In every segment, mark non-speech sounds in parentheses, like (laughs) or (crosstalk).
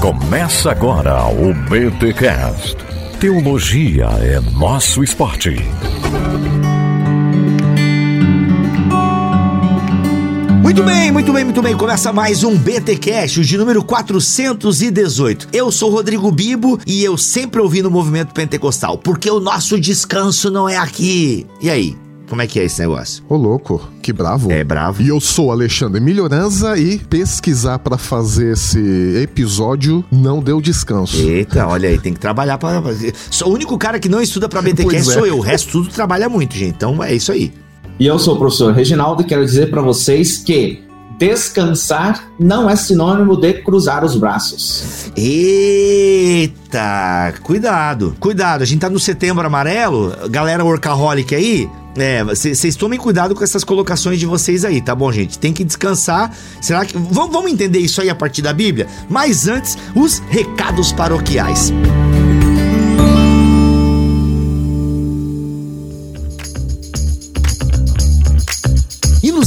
Começa agora o BTCast. Teologia é nosso esporte. Muito bem, muito bem, muito bem. Começa mais um BT Cash, o de número 418. Eu sou Rodrigo Bibo e eu sempre ouvi no movimento pentecostal, porque o nosso descanso não é aqui. E aí? Como é que é esse negócio? Ô louco, que bravo. É bravo. E eu sou Alexandre Melhoranza e pesquisar para fazer esse episódio não deu descanso. Eita, olha aí, tem que trabalhar para Sou o único cara que não estuda para BT Cash é. sou eu. O resto tudo trabalha muito, gente. Então é isso aí. E eu sou o professor Reginaldo e quero dizer para vocês que descansar não é sinônimo de cruzar os braços. Eita, cuidado, cuidado. A gente tá no setembro amarelo, galera workaholic aí. É, vocês tomem cuidado com essas colocações de vocês aí, tá bom, gente? Tem que descansar. Será que. Vamos, entender isso aí a partir da Bíblia? Mas antes, os recados paroquiais.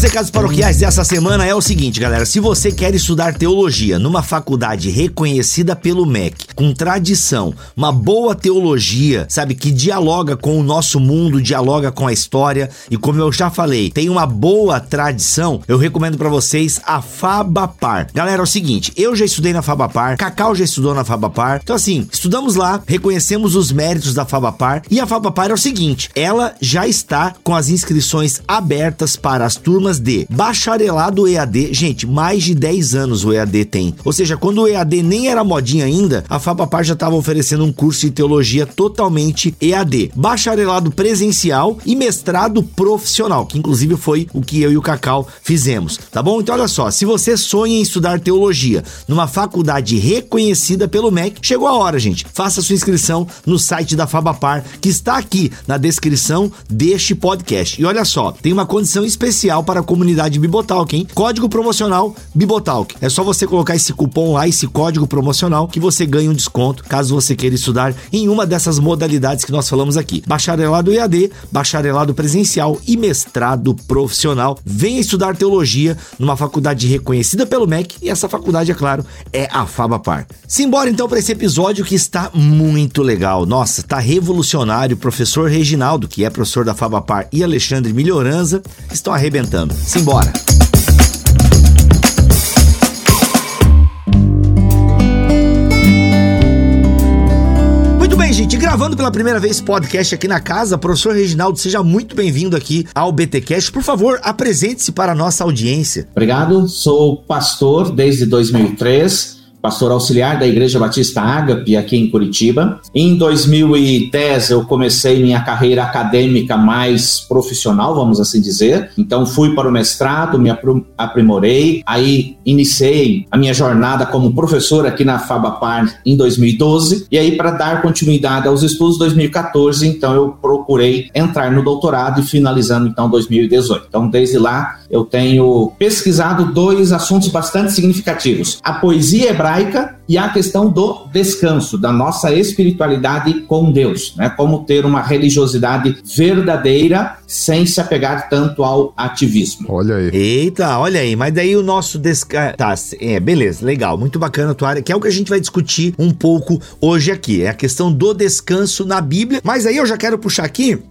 Recados paroquiais dessa semana é o seguinte, galera. Se você quer estudar teologia numa faculdade reconhecida pelo MEC, com tradição, uma boa teologia, sabe, que dialoga com o nosso mundo, dialoga com a história e como eu já falei, tem uma boa tradição, eu recomendo para vocês a Fabapar. Galera, é o seguinte, eu já estudei na Fabapar, Cacau já estudou na Fabapar. Então assim, estudamos lá, reconhecemos os méritos da Fabapar e a Fabapar é o seguinte, ela já está com as inscrições abertas para as turmas de bacharelado EAD. Gente, mais de 10 anos o EAD tem. Ou seja, quando o EAD nem era modinha ainda, a Fabapar já estava oferecendo um curso de teologia totalmente EAD. Bacharelado presencial e mestrado profissional, que inclusive foi o que eu e o Cacau fizemos, tá bom? Então olha só, se você sonha em estudar teologia numa faculdade reconhecida pelo MEC, chegou a hora, gente. Faça sua inscrição no site da Fabapar, que está aqui na descrição deste podcast. E olha só, tem uma condição especial para a comunidade Bibotalk, hein? Código promocional Bibotalk. É só você colocar esse cupom lá, esse código promocional, que você ganha um desconto caso você queira estudar em uma dessas modalidades que nós falamos aqui: bacharelado EAD, bacharelado presencial e mestrado profissional. Venha estudar teologia numa faculdade reconhecida pelo MEC e essa faculdade, é claro, é a Fabapar. Simbora então para esse episódio que está muito legal. Nossa, está revolucionário. O professor Reginaldo, que é professor da Fabapar, e Alexandre Melhoranza estão arrebentando. Simbora! Muito bem, gente, gravando pela primeira vez podcast aqui na casa, professor Reginaldo, seja muito bem-vindo aqui ao BTcast. Por favor, apresente-se para a nossa audiência. Obrigado, sou pastor desde 2003 pastor auxiliar da Igreja Batista Ágape aqui em Curitiba. Em 2010 eu comecei minha carreira acadêmica mais profissional, vamos assim dizer. Então fui para o mestrado, me aprimorei, aí iniciei a minha jornada como professor aqui na Fabapar em 2012 e aí para dar continuidade aos estudos 2014, então eu procurei entrar no doutorado e finalizando então 2018. Então desde lá eu tenho pesquisado dois assuntos bastante significativos: a poesia hebraica hebraica e a questão do descanso, da nossa espiritualidade com Deus, né? Como ter uma religiosidade verdadeira sem se apegar tanto ao ativismo. Olha aí. Eita, olha aí, mas daí o nosso descanso. Tá, é, beleza, legal, muito bacana a tua área, que é o que a gente vai discutir um pouco hoje aqui. É a questão do descanso na Bíblia. Mas aí eu já quero puxar aqui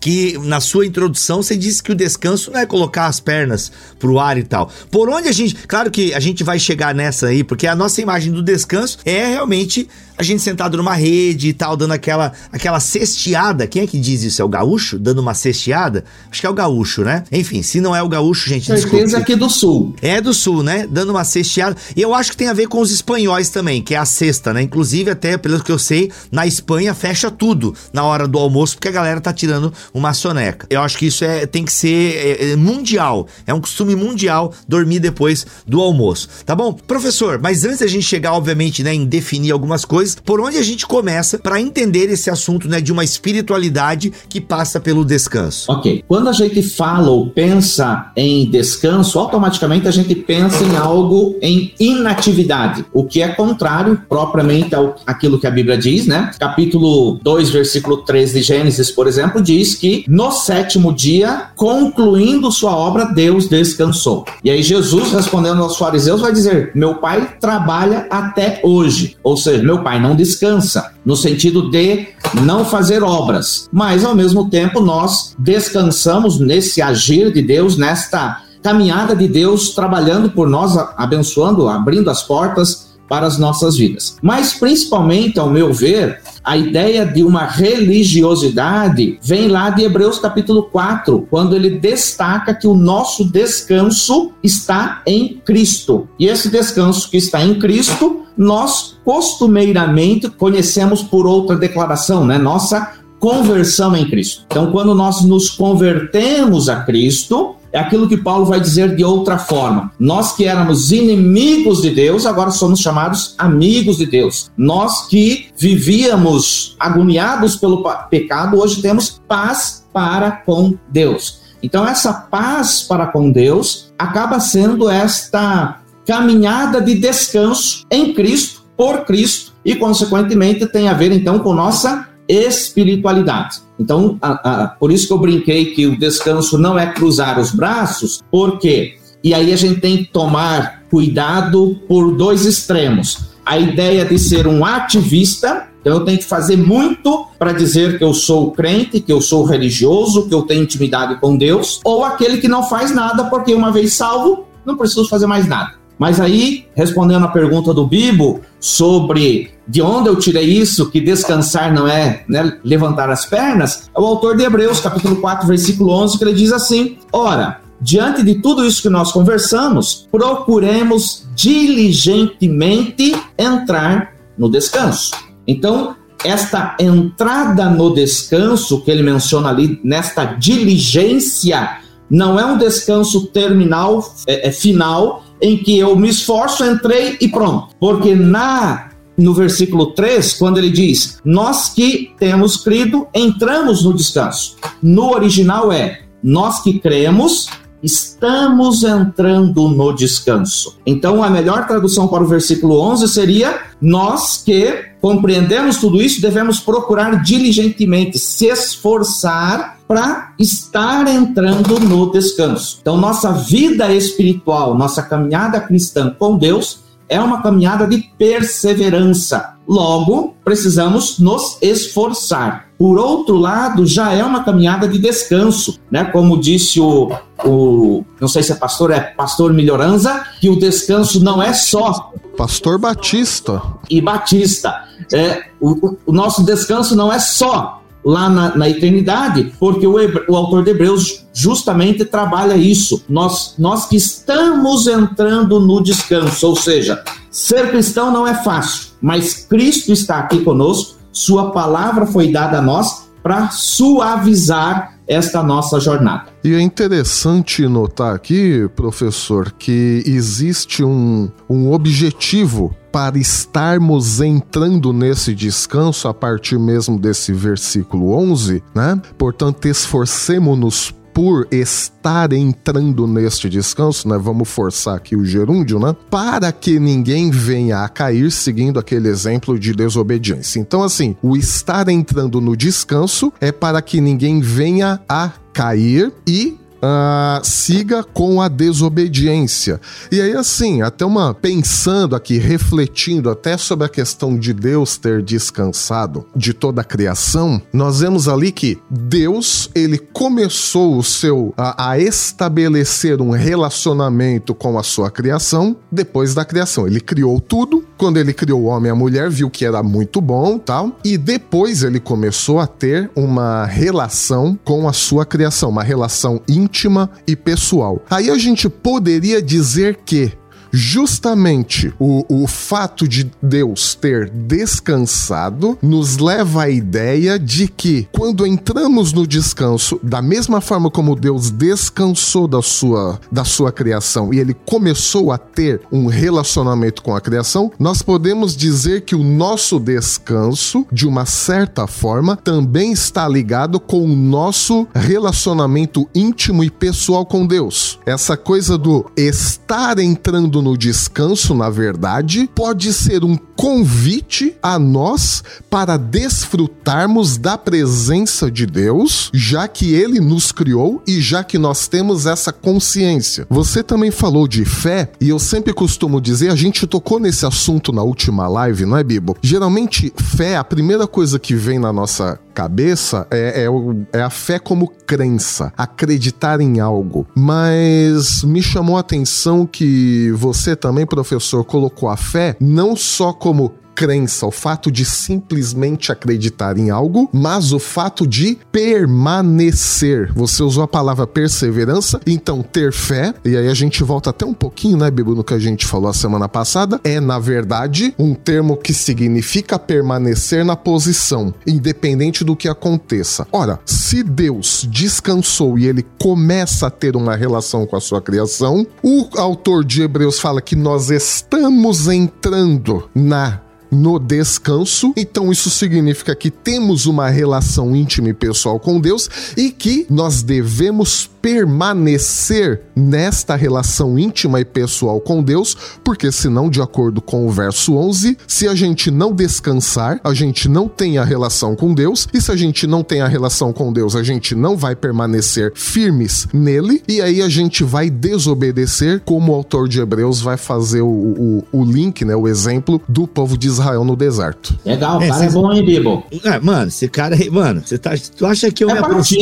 que na sua introdução você disse que o descanso não é colocar as pernas pro ar e tal. Por onde a gente, claro que a gente vai chegar nessa aí, porque a nossa imagem do descanso é realmente a gente sentado numa rede e tal, dando aquela aquela cesteada. Quem é que diz isso? É o gaúcho? Dando uma cesteada? Acho que é o gaúcho, né? Enfim, se não é o gaúcho, gente, Certeza aqui do sul. É do sul, né? Dando uma cesteada. E eu acho que tem a ver com os espanhóis também, que é a cesta, né? Inclusive, até pelo que eu sei, na Espanha fecha tudo na hora do almoço, porque a galera tá tirando uma soneca. Eu acho que isso é, tem que ser é, é mundial. É um costume mundial dormir depois do almoço. Tá bom? Professor, mas antes da gente chegar, obviamente, né, em definir algumas coisas. Por onde a gente começa para entender esse assunto, né, de uma espiritualidade que passa pelo descanso? Ok. Quando a gente fala ou pensa em descanso, automaticamente a gente pensa em algo em inatividade, o que é contrário propriamente ao aquilo que a Bíblia diz, né? Capítulo 2, versículo 3 de Gênesis, por exemplo, diz que no sétimo dia, concluindo sua obra, Deus descansou. E aí Jesus, respondendo aos fariseus, vai dizer: Meu pai trabalha até hoje. Ou seja, meu pai não descansa, no sentido de não fazer obras. Mas, ao mesmo tempo, nós descansamos nesse agir de Deus, nesta caminhada de Deus trabalhando por nós, abençoando, abrindo as portas para as nossas vidas. Mas, principalmente, ao meu ver, a ideia de uma religiosidade vem lá de Hebreus capítulo 4, quando ele destaca que o nosso descanso está em Cristo. E esse descanso que está em Cristo, nós costumeiramente conhecemos por outra declaração, né? Nossa conversão em Cristo. Então, quando nós nos convertemos a Cristo, é aquilo que Paulo vai dizer de outra forma. Nós que éramos inimigos de Deus, agora somos chamados amigos de Deus. Nós que vivíamos agoniados pelo pecado, hoje temos paz para com Deus. Então, essa paz para com Deus acaba sendo esta caminhada de descanso em Cristo, por Cristo, e, consequentemente, tem a ver então com nossa espiritualidade. Então, a, a, por isso que eu brinquei que o descanso não é cruzar os braços, porque e aí a gente tem que tomar cuidado por dois extremos. A ideia de ser um ativista, então eu tenho que fazer muito para dizer que eu sou crente, que eu sou religioso, que eu tenho intimidade com Deus, ou aquele que não faz nada porque uma vez salvo, não preciso fazer mais nada. Mas aí, respondendo a pergunta do Bibo sobre de onde eu tirei isso, que descansar não é né, levantar as pernas, é o autor de Hebreus, capítulo 4, versículo 11, que ele diz assim: Ora, diante de tudo isso que nós conversamos, procuremos diligentemente entrar no descanso. Então, esta entrada no descanso que ele menciona ali, nesta diligência, não é um descanso terminal, é, é final, em que eu me esforço, entrei e pronto. Porque na no versículo 3, quando ele diz: Nós que temos crido, entramos no descanso. No original é: Nós que cremos, estamos entrando no descanso. Então, a melhor tradução para o versículo 11 seria: Nós que compreendemos tudo isso, devemos procurar diligentemente, se esforçar para estar entrando no descanso. Então, nossa vida espiritual, nossa caminhada cristã com Deus é uma caminhada de perseverança. Logo, precisamos nos esforçar. Por outro lado, já é uma caminhada de descanso, né? Como disse o, o não sei se é pastor, é pastor Melhoranza, que o descanso não é só Pastor Batista e Batista. É, o, o nosso descanso não é só lá na, na eternidade, porque o, o, autor de Hebreus justamente trabalha isso. Nós, nós que estamos entrando no descanso, ou seja, ser cristão não é fácil, mas Cristo está aqui conosco, Sua palavra foi dada a nós para suavizar esta nossa jornada. E é interessante notar aqui, professor, que existe um, um objetivo para estarmos entrando nesse descanso a partir mesmo desse versículo 11, né? Portanto, esforcemos-nos por estar entrando neste descanso, né? Vamos forçar aqui o gerúndio, né? Para que ninguém venha a cair seguindo aquele exemplo de desobediência. Então, assim, o estar entrando no descanso é para que ninguém venha a cair e uh, siga com a desobediência. E aí, assim, até uma pensando aqui, refletindo até sobre a questão de Deus ter descansado de toda a criação, nós vemos ali que Deus ele começou o seu a, a estabelecer um relacionamento com a sua criação depois da criação. Ele criou tudo. Quando ele criou o homem e a mulher, viu que era muito bom, tal, e depois ele começou a ter uma relação com a sua criação, uma relação íntima íntima e pessoal. Aí a gente poderia dizer que justamente o, o fato de Deus ter descansado nos leva à ideia de que quando entramos no descanso, da mesma forma como Deus descansou da sua, da sua criação e ele começou a ter um relacionamento com a criação, nós podemos dizer que o nosso descanso, de uma certa forma, também está ligado com o nosso relacionamento íntimo e pessoal com Deus. Essa coisa do estar entrando no descanso, na verdade, pode ser um convite a nós para desfrutarmos da presença de Deus, já que ele nos criou e já que nós temos essa consciência. Você também falou de fé, e eu sempre costumo dizer, a gente tocou nesse assunto na última live, não é, Bibo? Geralmente, fé, a primeira coisa que vem na nossa cabeça é, é, é, a fé como crença, acreditar em algo. Mas me chamou a atenção que você também, professor, colocou a fé não só como como crença, o fato de simplesmente acreditar em algo, mas o fato de permanecer. Você usou a palavra perseverança, então ter fé, e aí a gente volta até um pouquinho, né, Bibo, no que a gente falou a semana passada, é na verdade um termo que significa permanecer na posição, independente do que aconteça. Ora, se Deus descansou e ele começa a ter uma relação com a sua criação, o autor de Hebreus fala que nós estamos entrando na no descanso. Então isso significa que temos uma relação íntima e pessoal com Deus e que nós devemos permanecer nesta relação íntima e pessoal com Deus, porque senão, de acordo com o verso 11, se a gente não descansar, a gente não tem a relação com Deus, e se a gente não tem a relação com Deus, a gente não vai permanecer firmes nele, e aí a gente vai desobedecer, como o autor de Hebreus vai fazer o, o, o link, né, o exemplo do povo de Israel no deserto. Legal, o é, cara é bom, hein, Bibo? É, mano, esse cara aí, mano, você tá, tu acha que eu é me aproximo...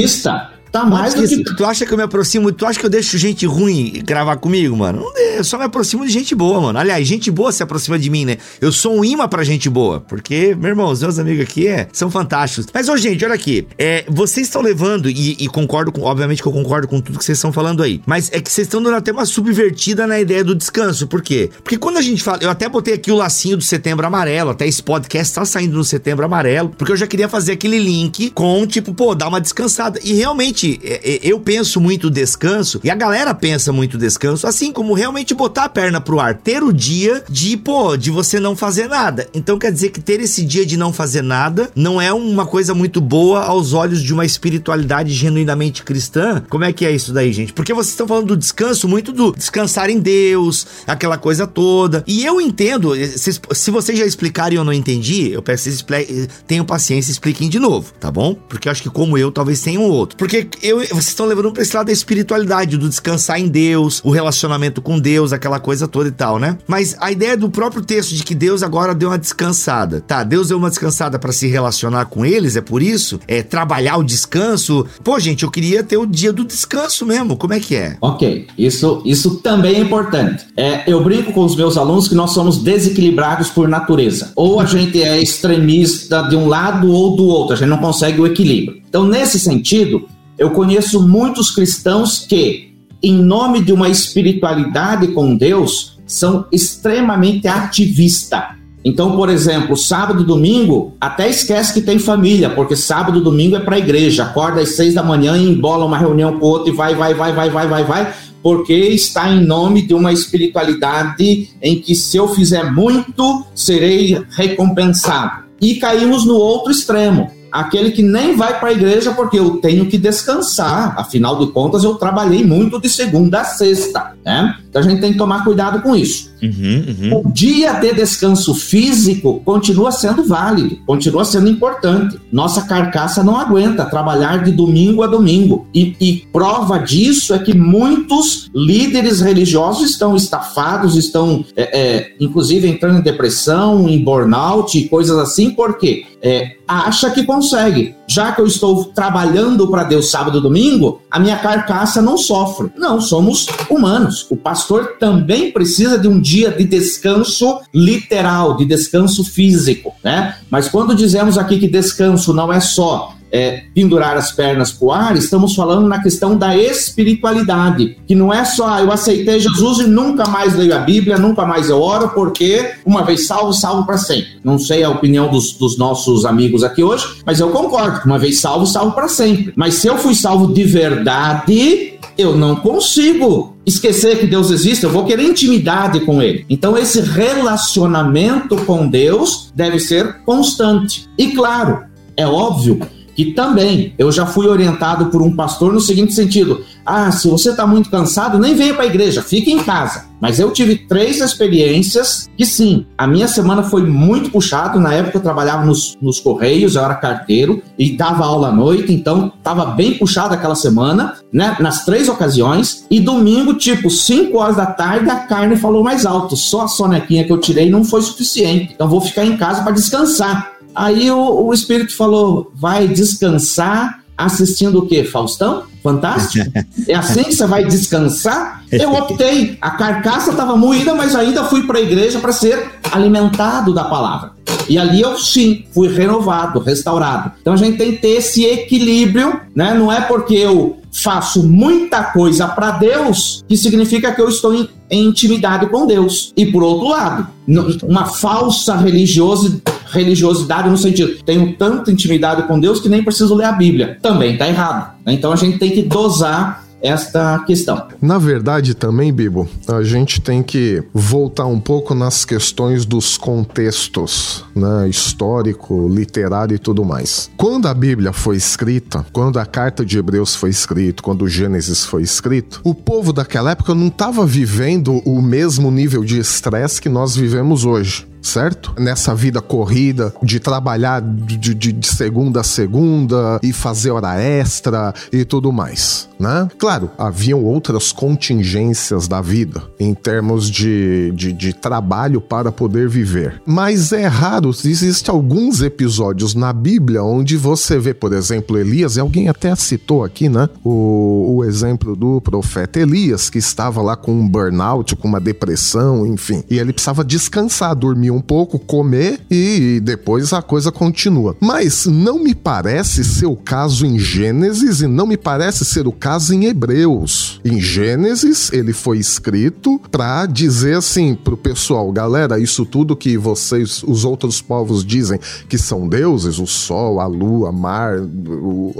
Tá mais do que... Tu acha que eu me aproximo? Tu acha que eu deixo gente ruim gravar comigo, mano? Não, eu só me aproximo de gente boa, mano. Aliás, gente boa se aproxima de mim, né? Eu sou um imã pra gente boa. Porque, meu irmão, os meus amigos aqui é, são fantásticos. Mas, ô, gente, olha aqui. É, vocês estão levando, e, e, concordo com, obviamente que eu concordo com tudo que vocês estão falando aí. Mas é que vocês estão dando até uma subvertida na ideia do descanso. Por quê? Porque quando a gente fala. Eu até botei aqui o lacinho do setembro amarelo. Até esse podcast tá saindo no setembro amarelo. Porque eu já queria fazer aquele link com, tipo, pô, dar uma descansada. E realmente, é, é, eu penso muito descanso e a galera pensa muito descanso, assim como realmente botar a perna pro ar, ter o dia de, pô, de você não fazer nada. Então quer dizer que ter esse dia de não fazer nada não é uma coisa muito boa aos olhos de uma espiritualidade genuinamente cristã. Como é que é isso daí, gente? Porque vocês estão falando do descanso, muito do descansar em Deus, aquela coisa toda. E eu entendo, se vocês já explicarem e eu não entendi, eu peço que vocês tenham paciência e expliquem de novo, tá bom? Porque eu acho que como eu, talvez tenham outro. Porque eu, vocês estão levando pra esse lado da espiritualidade, do descansar em Deus, o relacionamento com Deus, aquela coisa toda e tal, né? Mas a ideia do próprio texto de que Deus agora deu uma descansada. Tá, Deus deu uma descansada para se relacionar com eles, é por isso? É trabalhar o descanso. Pô, gente, eu queria ter o dia do descanso mesmo. Como é que é? Ok, isso, isso também é importante. É, eu brinco com os meus alunos que nós somos desequilibrados por natureza. Ou a gente é extremista de um lado ou do outro, a gente não consegue o equilíbrio. Então, nesse sentido, eu conheço muitos cristãos que, em nome de uma espiritualidade com Deus, são extremamente ativistas. Então, por exemplo, sábado e domingo, até esquece que tem família, porque sábado e domingo é para a igreja. Acorda às seis da manhã e embola uma reunião com o outro e vai, vai, vai, vai, vai, vai, vai, porque está em nome de uma espiritualidade em que se eu fizer muito, serei recompensado. E caímos no outro extremo aquele que nem vai para a igreja porque eu tenho que descansar. Afinal de contas, eu trabalhei muito de segunda a sexta, né? Então a gente tem que tomar cuidado com isso. Uhum, uhum. O dia de descanso físico continua sendo válido, continua sendo importante. Nossa carcaça não aguenta trabalhar de domingo a domingo. E, e prova disso é que muitos líderes religiosos estão estafados, estão, é, é, inclusive, entrando em depressão, em burnout e coisas assim, porque é, acha que consegue. Já que eu estou trabalhando para Deus sábado e domingo, a minha carcaça não sofre. Não, somos humanos. O pastor também precisa de um dia de descanso literal, de descanso físico, né? Mas quando dizemos aqui que descanso não é só é, pendurar as pernas para o ar, estamos falando na questão da espiritualidade, que não é só ah, eu aceitei Jesus e nunca mais leio a Bíblia, nunca mais eu oro, porque uma vez salvo, salvo para sempre. Não sei a opinião dos, dos nossos amigos aqui hoje, mas eu concordo, uma vez salvo, salvo para sempre. Mas se eu fui salvo de verdade, eu não consigo esquecer que Deus existe, eu vou querer intimidade com Ele. Então, esse relacionamento com Deus deve ser constante. E claro, é óbvio que também eu já fui orientado por um pastor no seguinte sentido: ah, se você está muito cansado, nem venha para a igreja, fique em casa. Mas eu tive três experiências que sim, a minha semana foi muito puxada. Na época eu trabalhava nos, nos Correios, eu era carteiro e dava aula à noite, então estava bem puxada aquela semana, né? Nas três ocasiões. E domingo, tipo, 5 horas da tarde, a carne falou mais alto. Só a sonequinha que eu tirei não foi suficiente. Então vou ficar em casa para descansar. Aí o, o Espírito falou: vai descansar assistindo o quê? Faustão? Fantástico? (laughs) É assim que você vai descansar? Eu optei. A carcaça estava moída, mas ainda fui para a igreja para ser alimentado da palavra. E ali eu sim fui renovado, restaurado. Então a gente tem que ter esse equilíbrio, né? Não é porque eu faço muita coisa para Deus que significa que eu estou em, em intimidade com Deus. E por outro lado, uma falsa religiosidade religiosidade no sentido, tenho tanta intimidade com Deus que nem preciso ler a Bíblia. Também está errado. Né? Então a gente tem que dosar esta questão. Na verdade, também, Bibo, a gente tem que voltar um pouco nas questões dos contextos, né, histórico, literário e tudo mais. Quando a Bíblia foi escrita, quando a carta de Hebreus foi escrita, quando o Gênesis foi escrito, o povo daquela época não estava vivendo o mesmo nível de estresse que nós vivemos hoje certo? Nessa vida corrida de trabalhar de, de, de, segunda a segunda e fazer hora extra e tudo mais, né? Claro, haviam outras contingências da vida em termos de, de, de trabalho para poder viver. Mas é raro, existem alguns episódios na Bíblia onde você vê, por exemplo, Elias, e alguém até citou aqui, né? O, o exemplo do profeta Elias, que estava lá com um burnout, com uma depressão, enfim, e ele precisava descansar, dormir um pouco, comer e depois a coisa continua. Mas não me parece ser o caso em Gênesis e não me parece ser o caso em Hebreus. Em Gênesis, ele foi escrito para dizer assim pro pessoal, galera, isso tudo que vocês, os outros povos dizem que são deuses, o sol, a lua, mar,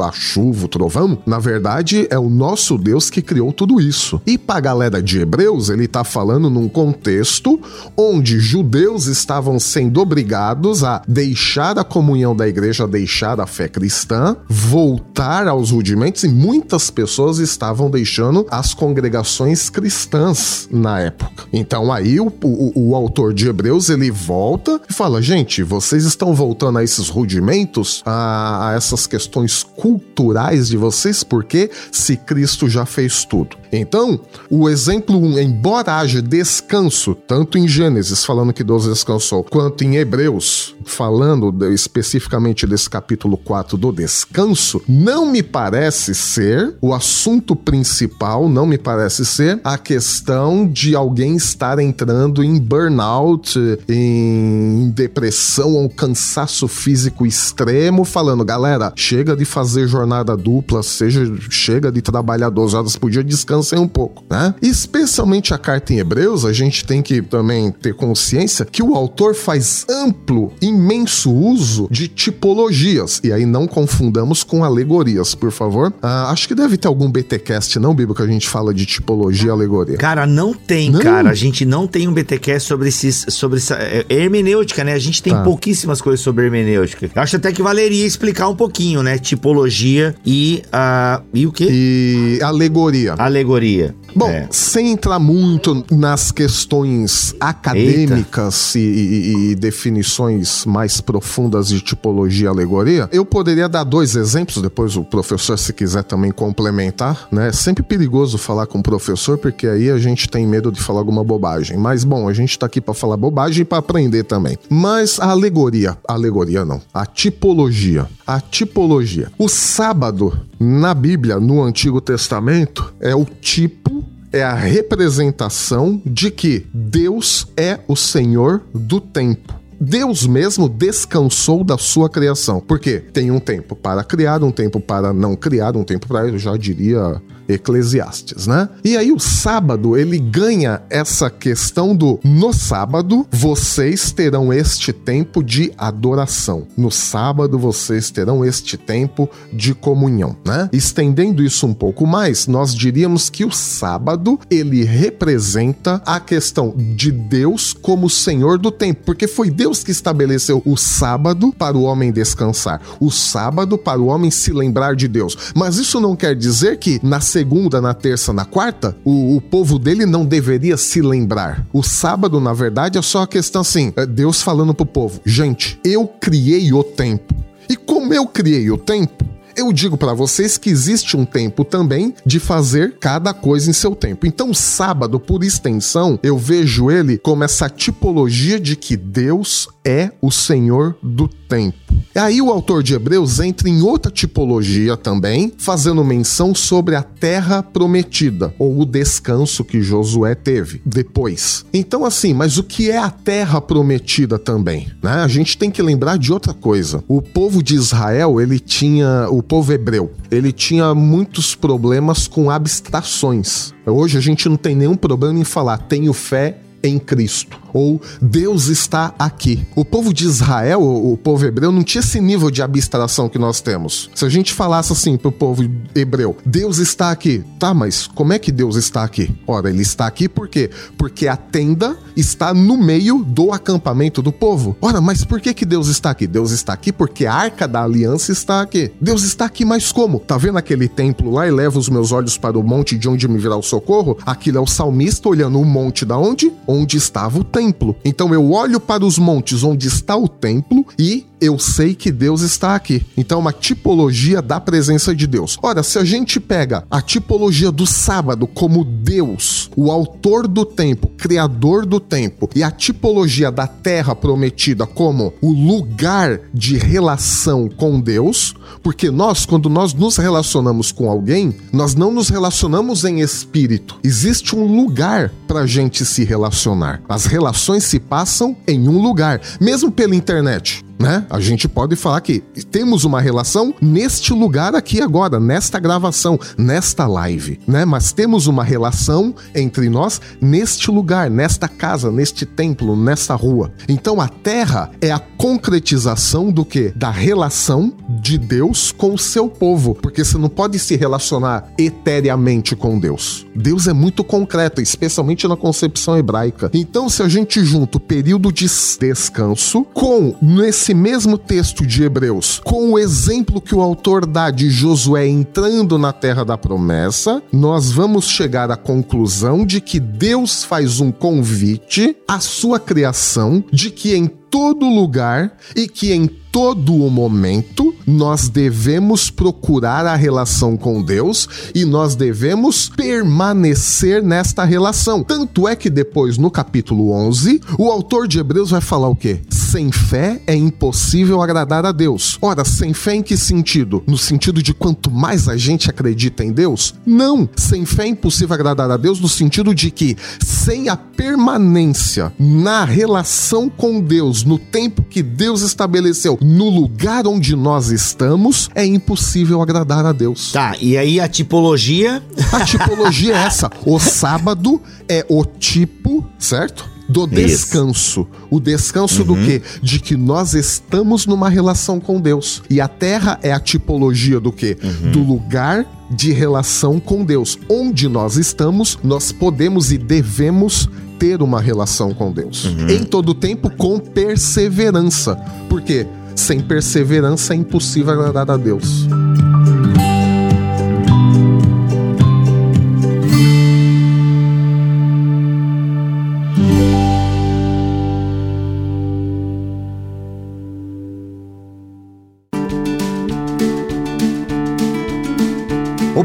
a chuva, o trovão, na verdade é o nosso Deus que criou tudo isso. E pra galera de Hebreus, ele tá falando num contexto onde judeus estavam sendo obrigados a deixar a comunhão da igreja, deixar a fé cristã, voltar aos rudimentos e muitas pessoas estavam deixando as congregações cristãs na época. Então aí o, o, o autor de Hebreus ele volta e fala: gente, vocês estão voltando a esses rudimentos, a, a essas questões culturais de vocês, porque se Cristo já fez tudo. Então, o exemplo 1, embora haja descanso, tanto em Gênesis, falando que Deus descansou, quanto em Hebreus, falando de, especificamente desse capítulo 4 do descanso, não me parece ser o assunto principal, não me parece ser a questão de alguém estar entrando em burnout, em depressão ou cansaço físico extremo, falando, galera, chega de fazer jornada dupla, seja chega de trabalhar 12 horas por dia, descansem um pouco, né? Especialmente a carta em Hebreus, a gente tem que também ter consciência que o autor faz amplo, imenso uso de tipologias. E aí não confundamos com alegorias, por favor. Ah, acho que deve ter algum BTcast, não, Bíblia, que a gente fala de tipologia e alegoria. Cara, não tem, não? cara. A gente não tem um BTcast sobre esses, sobre essa é, hermenêutica, né? A gente tem tá. pouquíssimas coisas sobre hermenêutica. Eu acho até que valeria explicar um pouquinho, né? Tipologia e uh, e o quê? E alegoria. Alegoria. Bom, é. sem entrar muito nas questões acadêmicas e, e, e, definições mais profundas de tipologia e alegoria, eu poderia dar dois exemplos, depois o professor, se quiser também complementar, né? É sempre perigoso falar com o professor, porque aí a gente tem medo de falar alguma bobagem. Mas, bom, a gente tá aqui para falar bobagem e para aprender também. Mas a alegoria, alegoria não, a tipologia. A tipologia. O sábado, na Bíblia, no Antigo Testamento, é o tipo é a representação de que Deus é o Senhor do tempo. Deus mesmo descansou da sua criação. Por quê? Tem um tempo para criar, um tempo para não criar, um tempo para, eu já diria, Eclesiastes, né? E aí o sábado, ele ganha essa questão do no sábado vocês terão este tempo de adoração. No sábado vocês terão este tempo de comunhão, né? Estendendo isso um pouco mais, nós diríamos que o sábado ele representa a questão de Deus como Senhor do tempo, porque foi Deus que estabeleceu o sábado para o homem descansar, o sábado para o homem se lembrar de Deus. Mas isso não quer dizer que na segunda, na terça, na quarta, o, o povo dele não deveria se lembrar. O sábado, na verdade, é só a questão assim: é Deus falando pro povo, gente, eu criei o tempo. E como eu criei o tempo, eu digo para vocês que existe um tempo também de fazer cada coisa em seu tempo. Então, sábado, por extensão, eu vejo ele como essa tipologia de que Deus é o Senhor do tempo. Aí o autor de Hebreus entra em outra tipologia também, fazendo menção sobre a terra prometida, ou o descanso que Josué teve depois. Então, assim, mas o que é a terra prometida também? Né? A gente tem que lembrar de outra coisa. O povo de Israel, ele tinha, o povo hebreu, ele tinha muitos problemas com abstrações. Hoje a gente não tem nenhum problema em falar tenho fé em Cristo ou Deus está aqui. O povo de Israel, o povo hebreu, não tinha esse nível de abstração que nós temos. Se a gente falasse assim pro povo hebreu, Deus está aqui, tá, mas como é que Deus está aqui? Ora, ele está aqui por quê? Porque a tenda está no meio do acampamento do povo. Ora, mas por que que Deus está aqui? Deus está aqui porque a arca da aliança está aqui. Deus está aqui, mas como? Tá vendo aquele templo lá e leva os meus olhos para o monte de onde me virá o socorro? Aquilo é o salmista olhando o monte da onde? Onde estava o templo templo. Então eu olho para os montes onde está o templo e eu sei que Deus está aqui. Então, é uma tipologia da presença de Deus. Ora, se a gente pega a tipologia do sábado como Deus, o autor do tempo, criador do tempo, e a tipologia da terra prometida como o lugar de relação com Deus, porque nós, quando nós nos relacionamos com alguém, nós não nos relacionamos em espírito. Existe um lugar para a gente se relacionar. As relações se passam em um lugar, mesmo pela internet né? A gente pode falar que temos uma relação neste lugar aqui agora, nesta gravação, nesta live, né? Mas temos uma relação entre nós neste lugar, nesta casa, neste templo, nesta rua. Então a terra é a concretização do que? Da relação de Deus com o seu povo, porque você não pode se relacionar eteriamente com Deus. Deus é muito concreto, especialmente na concepção hebraica. Então, se a gente junta o período de descanso com nesse esse mesmo texto de Hebreus, com o exemplo que o autor dá de Josué entrando na terra da promessa, nós vamos chegar à conclusão de que Deus faz um convite à sua criação de que em todo lugar e que em todo o momento nós devemos procurar a relação com Deus e nós devemos permanecer nesta relação. Tanto é que depois no capítulo 11, o autor de Hebreus vai falar o quê? Sem fé é impossível agradar a Deus. Ora, sem fé em que sentido? No sentido de quanto mais a gente acredita em Deus? Não, sem fé é impossível agradar a Deus no sentido de que sem a permanência na relação com Deus, no tempo que Deus estabeleceu, no lugar onde nós estamos, é impossível agradar a Deus. Tá, e aí a tipologia? A tipologia é essa. O sábado é o tipo, certo? do descanso. Isso. O descanso uhum. do quê? De que nós estamos numa relação com Deus. E a terra é a tipologia do quê? Uhum. Do lugar de relação com Deus. Onde nós estamos, nós podemos e devemos ter uma relação com Deus. Uhum. Em todo tempo, com perseverança. Porque sem perseverança é impossível agradar a Deus.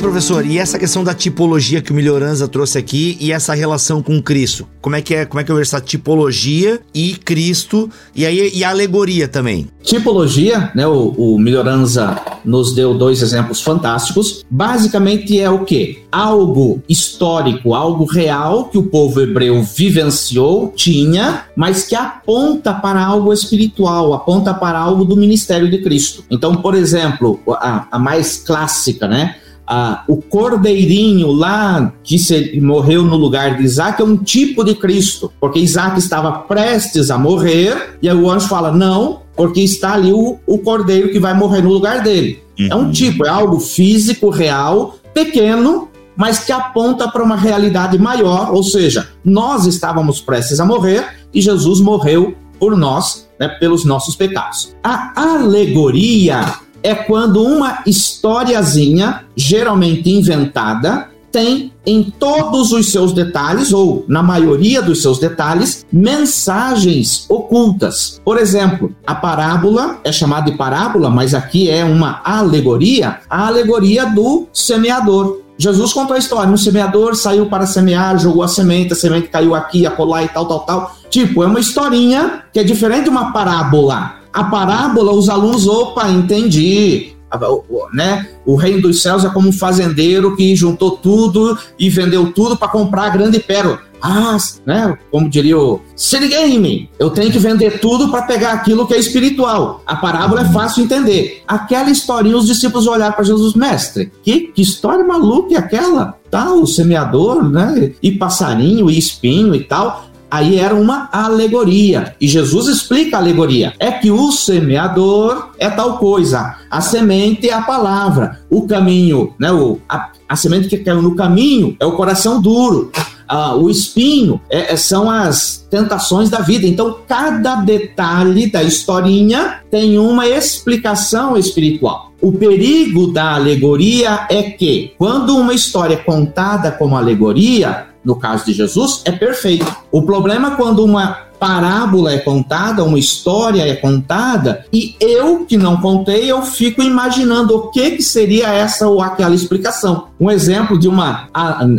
Professor, e essa questão da tipologia que o Melhoranza trouxe aqui e essa relação com Cristo? Como é que é, como é que é essa tipologia e Cristo e aí e a alegoria também? Tipologia, né? O, o Melhoranza nos deu dois exemplos fantásticos. Basicamente é o que? Algo histórico, algo real que o povo hebreu vivenciou, tinha, mas que aponta para algo espiritual, aponta para algo do ministério de Cristo. Então, por exemplo, a, a mais clássica, né? Ah, o cordeirinho lá que se, morreu no lugar de Isaac é um tipo de Cristo, porque Isaac estava prestes a morrer, e aí o anjo fala: não, porque está ali o, o cordeiro que vai morrer no lugar dele. Uhum. É um tipo, é algo físico, real, pequeno, mas que aponta para uma realidade maior, ou seja, nós estávamos prestes a morrer e Jesus morreu por nós, né, pelos nossos pecados. A alegoria é quando uma historiazinha, geralmente inventada, tem em todos os seus detalhes, ou na maioria dos seus detalhes, mensagens ocultas. Por exemplo, a parábola é chamada de parábola, mas aqui é uma alegoria a alegoria do semeador. Jesus contou a história: um semeador saiu para semear, jogou a semente, a semente caiu aqui, acolá e tal, tal, tal. Tipo, é uma historinha que é diferente de uma parábola. A parábola, os alunos, opa, entendi. Né? O reino dos céus é como um fazendeiro que juntou tudo e vendeu tudo para comprar a grande pérola. Ah, né? Como diria o City Game, eu tenho que vender tudo para pegar aquilo que é espiritual. A parábola é fácil entender. Aquela historinha, os discípulos olharam para Jesus, mestre, que, que história maluca é aquela? Tá, o semeador, né? E passarinho e espinho e tal aí era uma alegoria. E Jesus explica a alegoria. É que o semeador é tal coisa, a semente é a palavra, o caminho, né, o, a, a semente que caiu no caminho é o coração duro. Ah, o espinho é, é, são as tentações da vida. Então, cada detalhe da historinha tem uma explicação espiritual. O perigo da alegoria é que, quando uma história é contada como alegoria, no caso de Jesus, é perfeito. O problema é quando uma parábola é contada, uma história é contada, e eu que não contei, eu fico imaginando o que, que seria essa ou aquela explicação. Um exemplo de uma,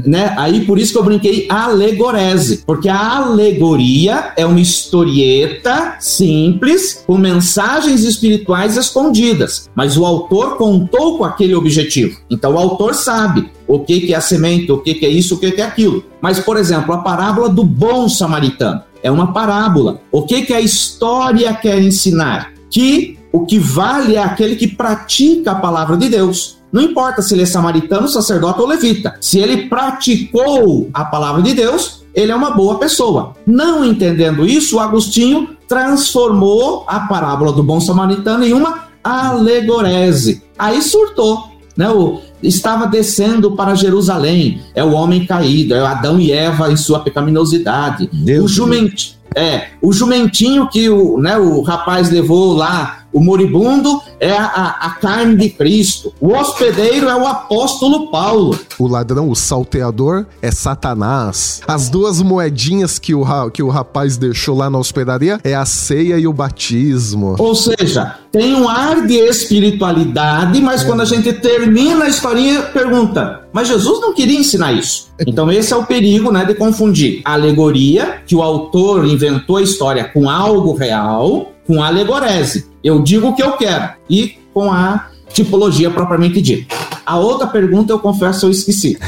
né, aí por isso que eu brinquei alegorese, porque a alegoria é uma historieta simples com mensagens espirituais escondidas, mas o autor contou com aquele objetivo. Então o autor sabe o que, que é a semente, o que, que é isso, o que, que é aquilo. Mas, por exemplo, a parábola do bom samaritano é uma parábola. O que, que a história quer ensinar? Que o que vale é aquele que pratica a palavra de Deus. Não importa se ele é samaritano, sacerdote ou levita. Se ele praticou a palavra de Deus, ele é uma boa pessoa. Não entendendo isso, Agostinho transformou a parábola do bom samaritano em uma alegorese. Aí surtou. Né? O, estava descendo para Jerusalém. É o homem caído, é Adão e Eva em sua pecaminosidade. Deus o, jument, é, o jumentinho que o, né, o rapaz levou lá o moribundo é a, a, carne de Cristo. O hospedeiro é o apóstolo Paulo. O ladrão, o salteador, é Satanás. As duas moedinhas que o, que o rapaz deixou lá na hospedaria é a ceia e o batismo. Ou seja, tem um ar de espiritualidade, mas é. quando a gente termina a historinha, pergunta: mas Jesus não queria ensinar isso. (laughs) Então esse é o perigo, né, de confundir a alegoria, que o autor inventou a história com algo real, com a alegorese. Eu digo o que eu quero e com a tipologia propriamente dita. A outra pergunta eu confesso eu esqueci.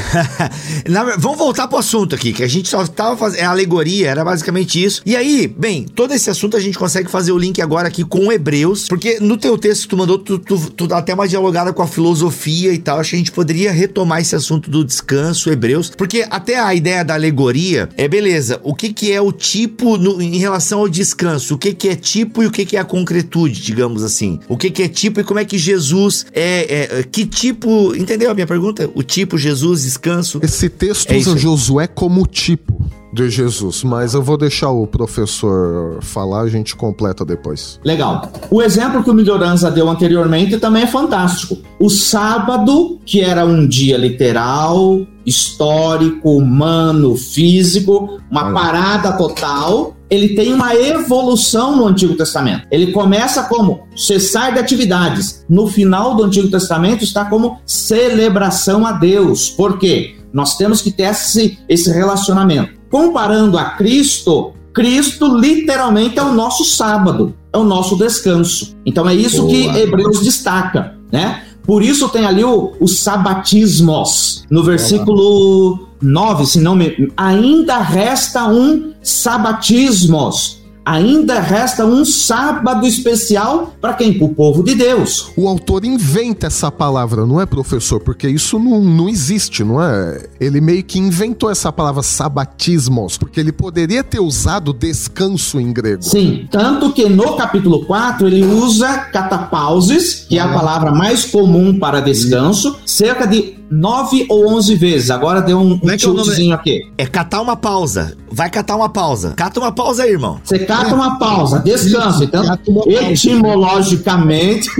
(laughs) vamos voltar pro assunto aqui, que a gente só tava fazendo. É alegoria, era basicamente isso. E aí, bem, todo esse assunto a gente consegue fazer o link agora aqui com Hebreus, porque no teu texto que tu mandou, tu, tu, tu dá até uma dialogada com a filosofia e tal. Acho que a gente poderia retomar esse assunto do descanso, Hebreus, porque até a ideia da alegoria é beleza. O que, que é o tipo no, em relação ao descanso? O que, que é tipo e o que, que é a concretude, digamos assim? O que, que é tipo e como é que Jesus é, é que tipo entendeu a minha pergunta? O tipo Jesus, descanso. Esse texto é usa Josué como tipo de Jesus, mas eu vou deixar o professor falar, a gente completa depois. Legal. O exemplo que o Melhorança deu anteriormente também é fantástico. O sábado, que era um dia literal, histórico, humano, físico, uma Olha. parada total, ele tem uma evolução no Antigo Testamento. Ele começa como cessar de atividades. No final do Antigo Testamento está como celebração a Deus. Por quê? Nós temos que ter esse, esse relacionamento. Comparando a Cristo, Cristo literalmente é o nosso sábado, é o nosso descanso. Então é isso Boa. que Hebreus destaca, né? Por isso tem ali o, o sabatismos. No versículo 9, se não me. Ainda resta um sabatismos ainda resta um sábado especial para quem? Para o povo de Deus. O autor inventa essa palavra, não é, professor? Porque isso não, não existe, não é? Ele meio que inventou essa palavra sabatismos, porque ele poderia ter usado descanso em grego. Sim, tanto que no capítulo 4 ele usa catapauses, que é a palavra mais comum para descanso, cerca de nove ou onze vezes. Agora deu um, um é, é aqui. É catar uma pausa. Vai catar uma pausa. Cata uma pausa aí, irmão. Você cata uma pausa, descansa. Então, etimologicamente. (laughs)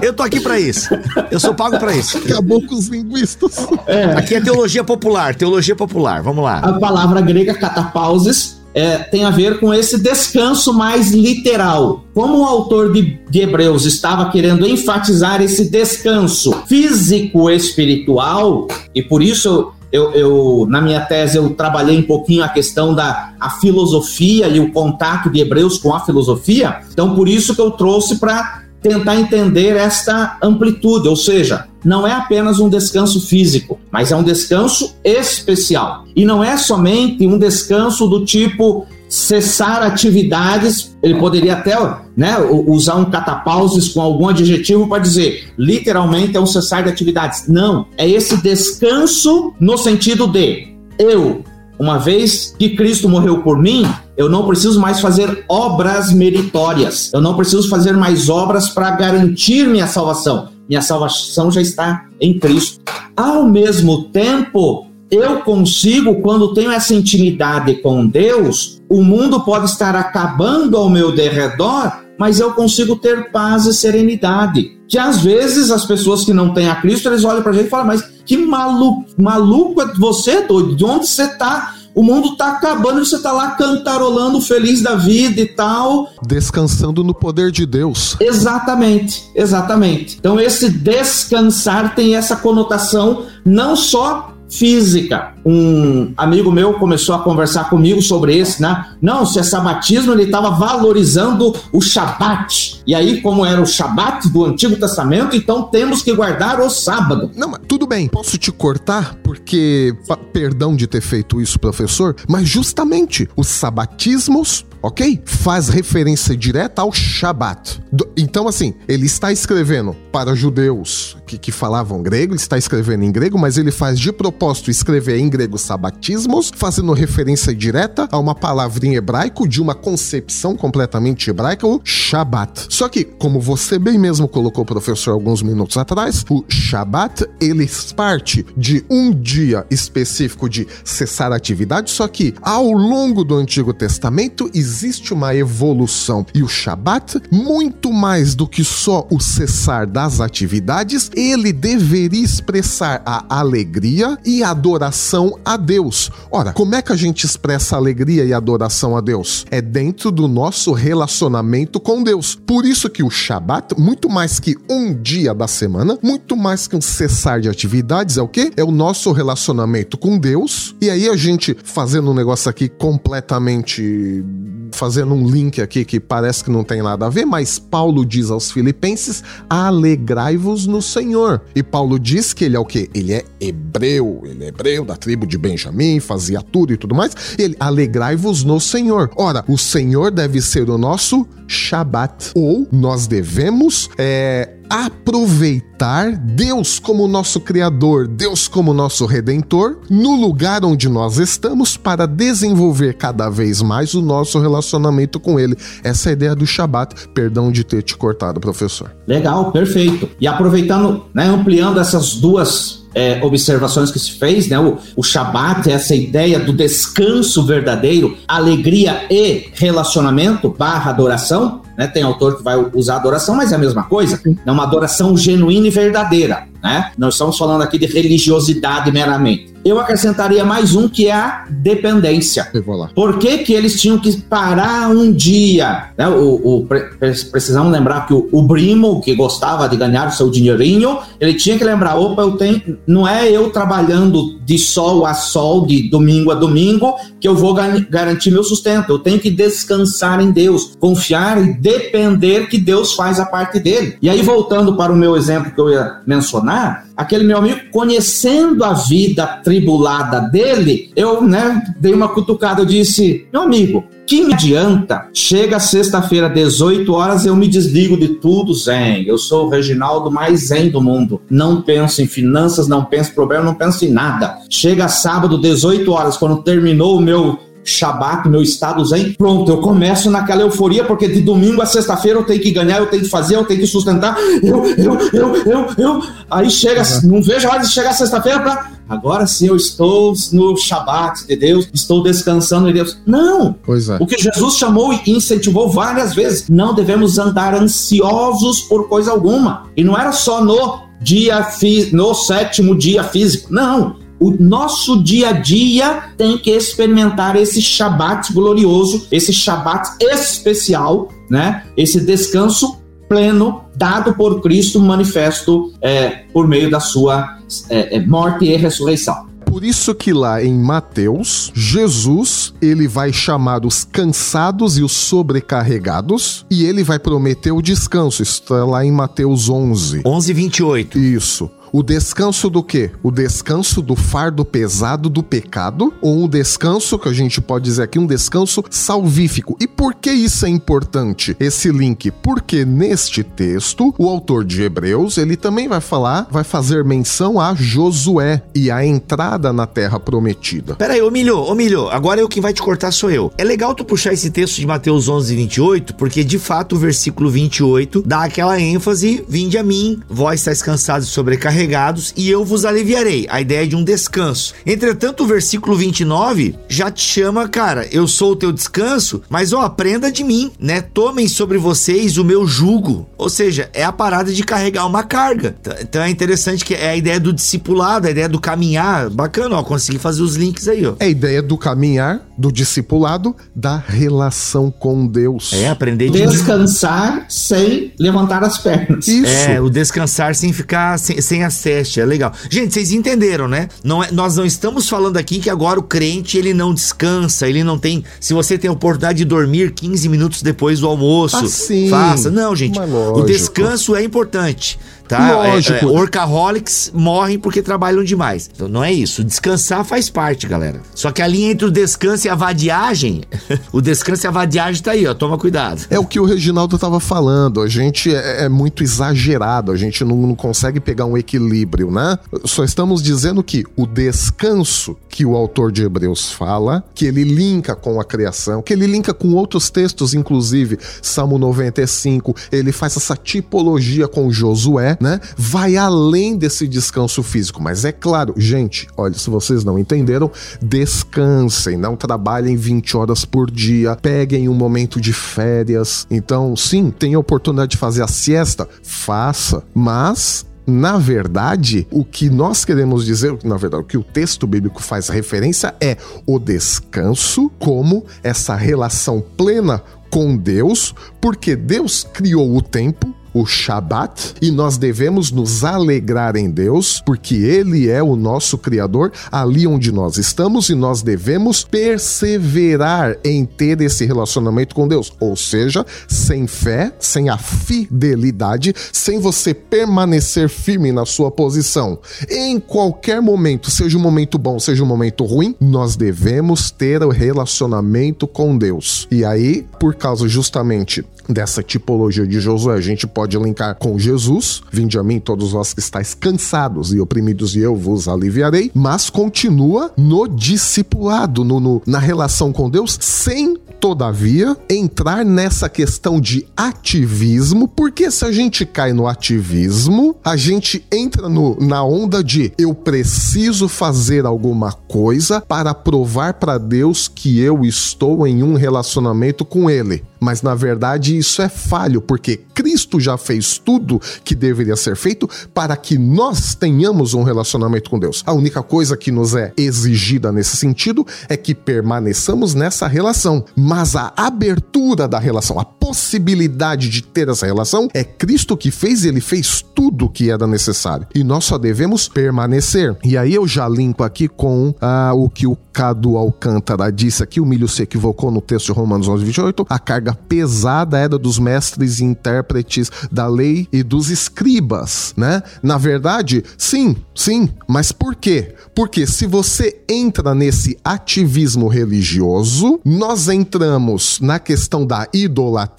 Eu tô aqui para isso. Eu sou pago para isso. Acabou com os linguistas. É. Aqui é teologia popular, teologia popular. Vamos lá. A palavra grega catapauses é, tem a ver com esse descanso mais literal. Como o autor de, de Hebreus estava querendo enfatizar esse descanso físico-espiritual, e por isso eu, eu, na minha tese eu trabalhei um pouquinho a questão da a filosofia e o contato de Hebreus com a filosofia. Então por isso que eu trouxe para tentar entender esta amplitude, ou seja, não é apenas um descanso físico, mas é um descanso especial. E não é somente um descanso do tipo cessar atividades, ele poderia até né, usar um catapauses com algum adjetivo para dizer, literalmente é um cessar de atividades. Não, é esse descanso no sentido de eu uma vez que Cristo morreu por mim, eu não preciso mais fazer obras meritórias. Eu não preciso fazer mais obras para garantir minha salvação. Minha salvação já está em Cristo. Ao mesmo tempo, eu consigo, quando tenho essa intimidade com Deus, o mundo pode estar acabando ao meu derredor, mas eu consigo ter paz e serenidade. Que às vezes as pessoas que não têm a Cristo, eles olham para a gente e falam, mas que maluco, maluco é você, doido? De onde você está? O mundo está acabando e você está lá cantarolando, feliz da vida e tal. Descansando no poder de Deus. Exatamente, exatamente. Então esse descansar tem essa conotação não só física. Um amigo meu começou a conversar comigo sobre esse, né? Não, se é sabatismo, ele estava valorizando o Shabat. E aí, como era o Shabat do Antigo Testamento, então temos que guardar o sábado. Não, tudo bem, posso te cortar, porque, perdão de ter feito isso, professor, mas justamente os sabatismos ok? Faz referência direta ao Shabat. Então, assim, ele está escrevendo para judeus que, que falavam grego, ele está escrevendo em grego, mas ele faz de propósito escrever em grego sabatismos, fazendo referência direta a uma palavra em hebraico de uma concepção completamente hebraica, o Shabat. Só que, como você bem mesmo colocou, professor, alguns minutos atrás, o Shabat, ele parte de um dia específico de cessar a atividade, só que ao longo do Antigo Testamento existe uma evolução. E o Shabat, muito mais do que só o cessar das atividades, ele deveria expressar a alegria e adoração a Deus. Ora, como é que a gente expressa alegria e adoração a Deus? É dentro do nosso relacionamento com Deus. Por isso que o Shabat, muito mais que um dia da semana, muito mais que um cessar de atividades, é o quê? É o nosso relacionamento com Deus. E aí a gente fazendo um negócio aqui completamente fazendo um link aqui que parece que não tem nada a ver, mas Paulo diz aos filipenses: "Alegrai-vos no Senhor". E Paulo diz que ele é o quê? Ele é hebreu, ele é hebreu da tribo de Benjamim, fazia tudo e tudo mais. Ele alegrai-vos no Senhor. Ora, o Senhor deve ser o nosso Shabat, ou nós devemos é, aproveitar Deus como nosso Criador, Deus como nosso Redentor, no lugar onde nós estamos para desenvolver cada vez mais o nosso relacionamento com Ele. Essa é a ideia do Shabat. Perdão de ter te cortado, professor. Legal, perfeito. E aproveitando, né, ampliando essas duas é, observações que se fez, né? O, o Shabat, essa ideia do descanso verdadeiro, alegria e relacionamento barra adoração, né? Tem autor que vai usar adoração, mas é a mesma coisa. É uma adoração genuína e verdadeira. Né? Nós estamos falando aqui de religiosidade meramente. Eu acrescentaria mais um que é a dependência. Por que, que eles tinham que parar um dia? Né? O, o precisamos lembrar que o, o Brimo, que gostava de ganhar o seu dinheirinho, ele tinha que lembrar: opa, eu tenho. Não é eu trabalhando de sol a sol, de domingo a domingo, que eu vou garantir meu sustento. Eu tenho que descansar em Deus, confiar e depender que Deus faz a parte dele. E aí, voltando para o meu exemplo que eu ia mencionar, aquele meu amigo, conhecendo a vida tribulada dele, eu né, dei uma cutucada, eu disse, meu amigo, que me adianta? Chega sexta-feira, 18 horas, eu me desligo de tudo zen. Eu sou o Reginaldo mais zen do mundo. Não penso em finanças, não penso em problema, não penso em nada. Chega sábado, 18 horas, quando terminou o meu Shabat, meu estado zen, pronto, eu começo naquela euforia, porque de domingo a sexta-feira eu tenho que ganhar, eu tenho que fazer, eu tenho que sustentar, eu, eu, eu, eu, eu. Aí chega, uhum. não vejo a hora de chegar sexta-feira para agora sim eu estou no Shabat de Deus, estou descansando em Deus. Não! Pois é. O que Jesus chamou e incentivou várias vezes, não devemos andar ansiosos por coisa alguma. E não era só no dia, no sétimo dia físico, não o nosso dia a dia tem que experimentar esse Shabat glorioso, esse Shabat especial, né? Esse descanso pleno dado por Cristo, manifesto é, por meio da sua é, é morte e ressurreição. Por isso que lá em Mateus, Jesus, ele vai chamar os cansados e os sobrecarregados e ele vai prometer o descanso. Está lá em Mateus 11. 11 28. Isso. O descanso do quê? O descanso do fardo pesado do pecado ou um descanso que a gente pode dizer aqui um descanso salvífico. E por que isso é importante? Esse link, porque neste texto o autor de Hebreus, ele também vai falar, vai fazer menção a Josué e a entrada na terra prometida. Peraí, ô Milho, ô Milho, agora eu que vai te cortar sou eu. É legal tu puxar esse texto de Mateus 11, 28, porque de fato o versículo 28 dá aquela ênfase, vinde a mim, vós estáis cansados e sobrecarregados sobrecarregados e eu vos aliviarei. A ideia de um descanso. Entretanto, o versículo 29 já te chama, cara, eu sou o teu descanso, mas ó, aprenda de mim, né? Tomem sobre vocês o meu jugo. Ou seja, é a parada de carregar uma carga. Então é interessante que é a ideia do discipulado, a ideia do caminhar. Bacana, ó, consegui fazer os links aí, ó. É a ideia do caminhar, do discipulado, da relação com Deus. É, aprender de descansar sem levantar as pernas. Isso. É, o descansar sem ficar sem, sem teste, é legal. Gente, vocês entenderam, né? Não é, nós não estamos falando aqui que agora o crente ele não descansa, ele não tem. Se você tem a oportunidade de dormir 15 minutos depois do almoço, assim, faça. Não, gente. O descanso é importante. Tá? Lógico. É, é, workaholics morrem porque trabalham demais. Então não é isso. Descansar faz parte, galera. Só que a linha entre o descanso e a vadiagem, (laughs) o descanso e a vadiagem tá aí, ó. Toma cuidado. É o que o Reginaldo tava falando. A gente é, é muito exagerado. A gente não, não consegue pegar um equilíbrio, né? Só estamos dizendo que o descanso que o autor de Hebreus fala, que ele linka com a criação, que ele linka com outros textos, inclusive Salmo 95, ele faz essa tipologia com Josué, né? Vai além desse descanso físico. Mas é claro, gente, olha, se vocês não entenderam, descansem, não trabalhem 20 horas por dia, peguem um momento de férias. Então, sim, tem a oportunidade de fazer a siesta, faça, mas na verdade, o que nós queremos dizer, na verdade, o que o texto bíblico faz referência é o descanso como essa relação plena com Deus, porque Deus criou o tempo, o Shabat, e nós devemos nos alegrar em Deus, porque Ele é o nosso Criador ali onde nós estamos e nós devemos perseverar em ter esse relacionamento com Deus. Ou seja, sem fé, sem a fidelidade, sem você permanecer firme na sua posição. Em qualquer momento, seja um momento bom, seja um momento ruim, nós devemos ter o relacionamento com Deus. E aí, por causa justamente dessa tipologia de Josué, a gente pode linkar com Jesus, vinde a mim todos vós que estáis cansados e oprimidos e eu vos aliviarei, mas continua no discipulado, no, no na relação com Deus, sem todavia, entrar nessa questão de ativismo, porque se a gente cai no ativismo, a gente entra no, na onda de eu preciso fazer alguma coisa para provar para Deus que eu estou em um relacionamento com Ele. Mas na verdade isso é falho, porque Cristo já fez tudo que deveria ser feito para que nós tenhamos um relacionamento com Deus. A única coisa que nos é exigida nesse sentido é que permaneçamos nessa relação. Mas a abertura da relação, a possibilidade de ter essa relação, é Cristo que fez e ele fez tudo o que era necessário. E nós só devemos permanecer. E aí eu já linko aqui com ah, o que o Cadu Alcântara disse aqui, o Milho se equivocou no texto de Romanos 11, 28, a carga pesada era dos mestres e intérpretes da lei e dos escribas, né? Na verdade, sim, sim, mas por quê? Porque se você entra nesse ativismo religioso, nós entramos na questão da idolatria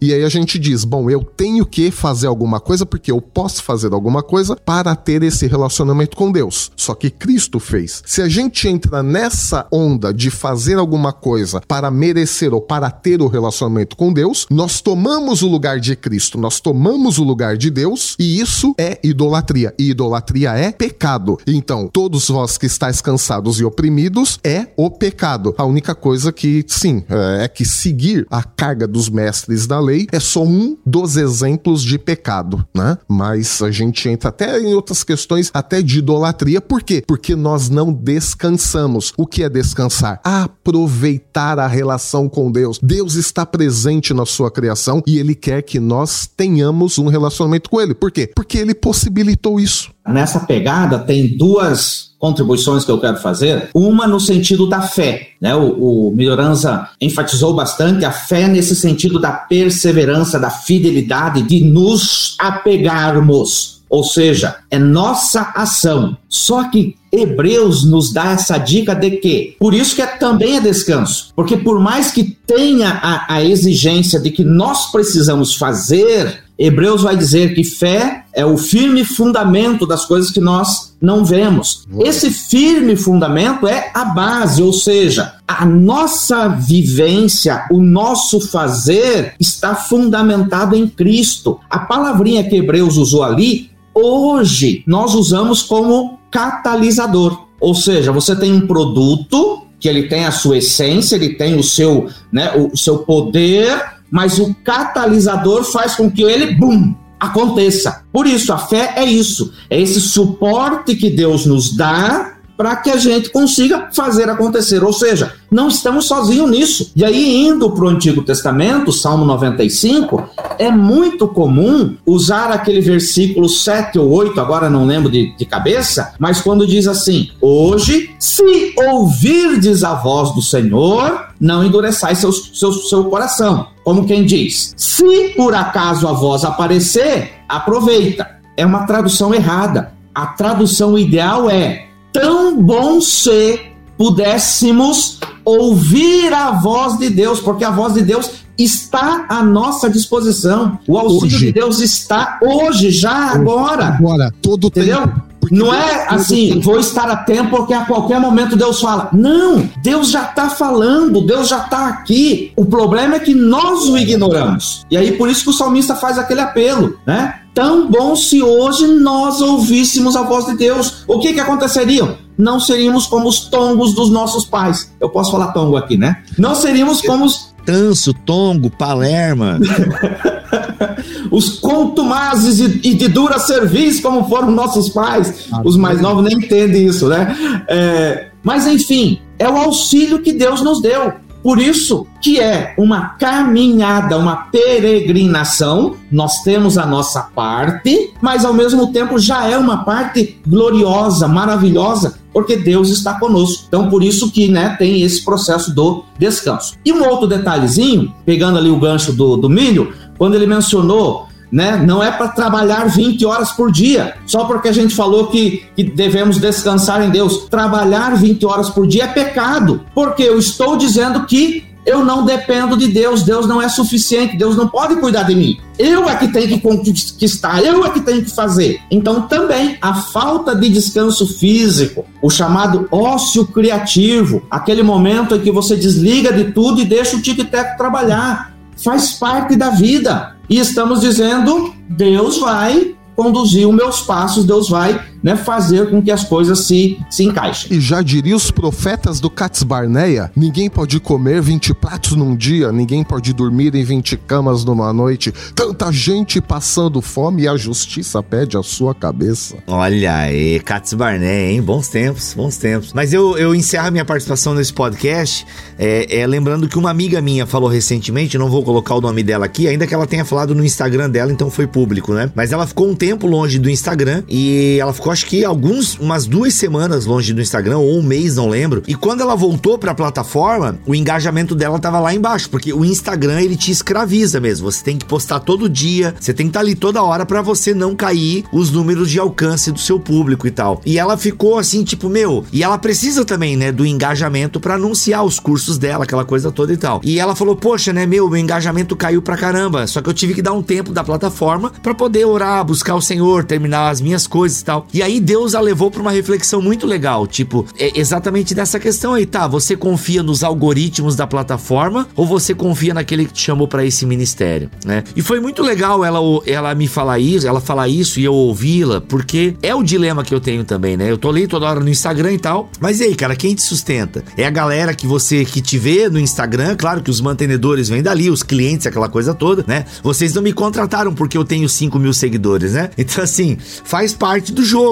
e aí a gente diz, bom, eu tenho que fazer alguma coisa porque eu posso fazer alguma coisa para ter esse relacionamento com Deus. Só que Cristo fez. Se a gente entra nessa onda de fazer alguma coisa para merecer ou para ter o relacionamento com Deus, nós tomamos o lugar de Cristo, nós tomamos o lugar de Deus e isso é idolatria. E idolatria é pecado. Então, todos vós que estáis cansados e oprimidos é o pecado. A única coisa que, sim, é, é que seguir a carga dos mestres da lei é só um dos exemplos de pecado, né? Mas a gente entra até em outras questões, até de idolatria. Por quê? Porque nós não descansamos. O que é descansar? Aproveitar a relação com Deus. Deus está presente na sua criação e ele quer que nós tenhamos um relacionamento com ele. Por quê? Porque ele possibilitou isso. Nessa pegada tem duas contribuições que eu quero fazer. Uma no sentido da fé, né? O, o Melhoranza enfatizou bastante a fé nesse sentido da perseverança, da fidelidade, de nos apegarmos. Ou seja, é nossa ação. Só que Hebreus nos dá essa dica de que, por isso que é, também é descanso, porque por mais que tenha a, a exigência de que nós precisamos fazer, Hebreus vai dizer que fé é o firme fundamento das coisas que nós não vemos. Esse firme fundamento é a base, ou seja, a nossa vivência, o nosso fazer está fundamentado em Cristo. A palavrinha que Hebreus usou ali, hoje nós usamos como catalisador. Ou seja, você tem um produto que ele tem a sua essência, ele tem o seu, né, o seu poder, mas o catalisador faz com que ele, bum, aconteça. Por isso, a fé é isso, é esse suporte que Deus nos dá para que a gente consiga fazer acontecer. Ou seja, não estamos sozinhos nisso. E aí, indo para o Antigo Testamento, Salmo 95, é muito comum usar aquele versículo 7 ou 8, agora não lembro de, de cabeça, mas quando diz assim: Hoje, se ouvirdes a voz do Senhor, não endureçais seu, seu, seu coração. Como quem diz: Se por acaso a voz aparecer, aproveita. É uma tradução errada. A tradução ideal é tão bom se pudéssemos ouvir a voz de Deus, porque a voz de Deus está à nossa disposição. O auxílio hoje. de Deus está hoje, já agora. Agora, todo Entendeu? tempo. Não é assim, vou estar atento porque a qualquer momento Deus fala. Não, Deus já está falando, Deus já está aqui. O problema é que nós o ignoramos. E aí por isso que o salmista faz aquele apelo, né? Tão bom se hoje nós ouvíssemos a voz de Deus. O que que aconteceria? Não seríamos como os tongos dos nossos pais. Eu posso falar tongo aqui, né? Não seríamos como os Tanso, Tongo, Palerma. (laughs) os contumazes e, e, de dura serviço, como foram nossos pais. Ah, Os mais novos nem entendem isso, né? É, mas enfim, é o auxílio que Deus nos deu. Por isso que é uma caminhada, uma peregrinação, nós temos a nossa parte, mas ao mesmo tempo já é uma parte gloriosa, maravilhosa, porque Deus está conosco. Então por isso que né, tem esse processo do descanso. E um outro detalhezinho, pegando ali o gancho do, do milho, quando ele mencionou né? Não é para trabalhar 20 horas por dia, só porque a gente falou que, que devemos descansar em Deus. Trabalhar 20 horas por dia é pecado, porque eu estou dizendo que eu não dependo de Deus, Deus não é suficiente, Deus não pode cuidar de mim. Eu é que tenho que conquistar, eu é que tenho que fazer. Então também a falta de descanso físico, o chamado ócio criativo, aquele momento em que você desliga de tudo e deixa o tic-tac trabalhar, faz parte da vida. E estamos dizendo: Deus vai conduzir os meus passos, Deus vai né, fazer com que as coisas se, se encaixem. E já diria os profetas do Cats Barneia: ninguém pode comer 20 pratos num dia, ninguém pode dormir em 20 camas numa noite. Tanta gente passando fome e a justiça pede a sua cabeça. Olha aí, Cats Barneia, hein? Bons tempos, bons tempos. Mas eu, eu encerro minha participação nesse podcast é, é, lembrando que uma amiga minha falou recentemente, não vou colocar o nome dela aqui, ainda que ela tenha falado no Instagram dela, então foi público, né? Mas ela ficou um tempo longe do Instagram e ela ficou acho que alguns, umas duas semanas longe do Instagram, ou um mês, não lembro. E quando ela voltou pra plataforma, o engajamento dela tava lá embaixo, porque o Instagram ele te escraviza mesmo. Você tem que postar todo dia, você tem que estar tá ali toda hora para você não cair os números de alcance do seu público e tal. E ela ficou assim, tipo, meu, e ela precisa também, né, do engajamento para anunciar os cursos dela, aquela coisa toda e tal. E ela falou: "Poxa, né, meu, meu engajamento caiu pra caramba, só que eu tive que dar um tempo da plataforma para poder orar, buscar o Senhor, terminar as minhas coisas e tal". E aí Deus a levou para uma reflexão muito legal, tipo, é exatamente dessa questão aí, tá? Você confia nos algoritmos da plataforma ou você confia naquele que te chamou para esse ministério, né? E foi muito legal ela ela me falar isso, ela falar isso e eu ouvi-la, porque é o dilema que eu tenho também, né? Eu tô ali toda hora no Instagram e tal, mas e aí, cara, quem te sustenta? É a galera que você que te vê no Instagram, claro que os mantenedores vêm dali, os clientes, aquela coisa toda, né? Vocês não me contrataram porque eu tenho 5 mil seguidores, né? Então, assim, faz parte do jogo.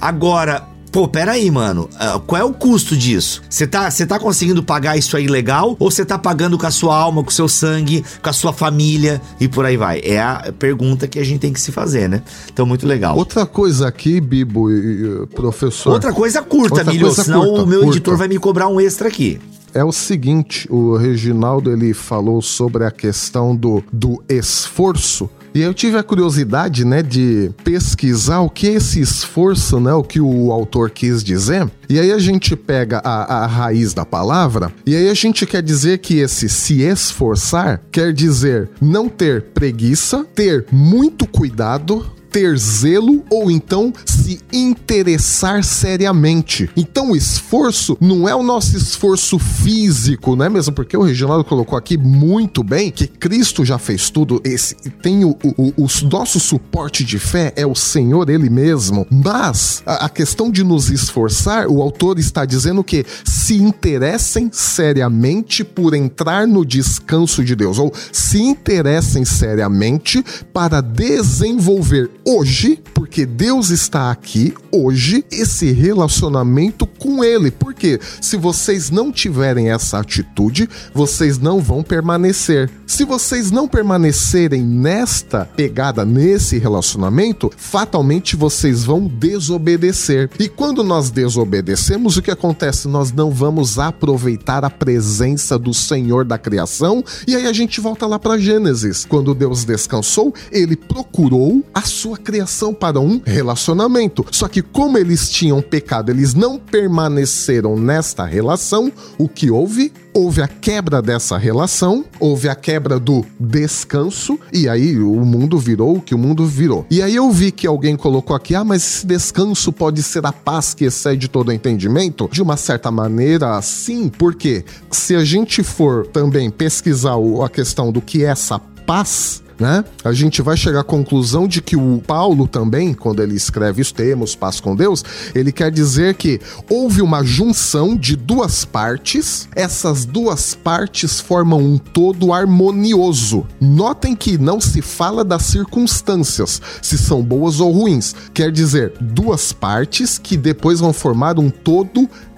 Agora, Pô, pera aí, mano. Uh, qual é o custo disso? Você tá, tá conseguindo pagar isso aí legal? Ou você tá pagando com a sua alma, com o seu sangue, com a sua família e por aí vai? É a pergunta que a gente tem que se fazer, né? Então, muito legal. Outra coisa aqui, Bibo e professor. Outra coisa curta, Outra Milho, coisa senão curta, o meu curta. editor vai me cobrar um extra aqui é o seguinte, o Reginaldo ele falou sobre a questão do, do esforço e eu tive a curiosidade, né, de pesquisar o que é esse esforço, né, o que o autor quis dizer. E aí a gente pega a, a raiz da palavra, e aí a gente quer dizer que esse se esforçar quer dizer não ter preguiça, ter muito cuidado, ter zelo ou então se interessar seriamente. Então o esforço não é o nosso esforço físico, não é mesmo? Porque o Reginaldo colocou aqui muito bem que Cristo já fez tudo. Esse tem o, o, o nosso suporte de fé é o Senhor Ele mesmo. Mas a, a questão de nos esforçar, o autor está dizendo que se interessem seriamente por entrar no descanso de Deus, ou se interessem seriamente para desenvolver hoje, porque Deus está aqui hoje, esse relacionamento com Ele. Porque se vocês não tiverem essa atitude, vocês não vão permanecer. Se vocês não permanecerem nesta pegada, nesse relacionamento, fatalmente vocês vão desobedecer. E quando nós desobedecemos, o que acontece? Nós não vamos aproveitar a presença do Senhor da criação. E aí a gente volta lá para Gênesis. Quando Deus descansou, ele procurou a sua criação para um relacionamento. Só que como eles tinham pecado, eles não permaneceram nesta relação, o que houve? Houve a quebra dessa relação, houve a quebra do descanso, e aí o mundo virou o que o mundo virou. E aí eu vi que alguém colocou aqui: ah, mas esse descanso pode ser a paz que excede todo entendimento? De uma certa maneira, sim, porque se a gente for também pesquisar a questão do que é essa paz, né? A gente vai chegar à conclusão de que o Paulo também, quando ele escreve os termos paz com Deus, ele quer dizer que houve uma junção de duas partes, essas duas partes formam um todo harmonioso. Notem que não se fala das circunstâncias, se são boas ou ruins. Quer dizer, duas partes que depois vão formar um todo harmonioso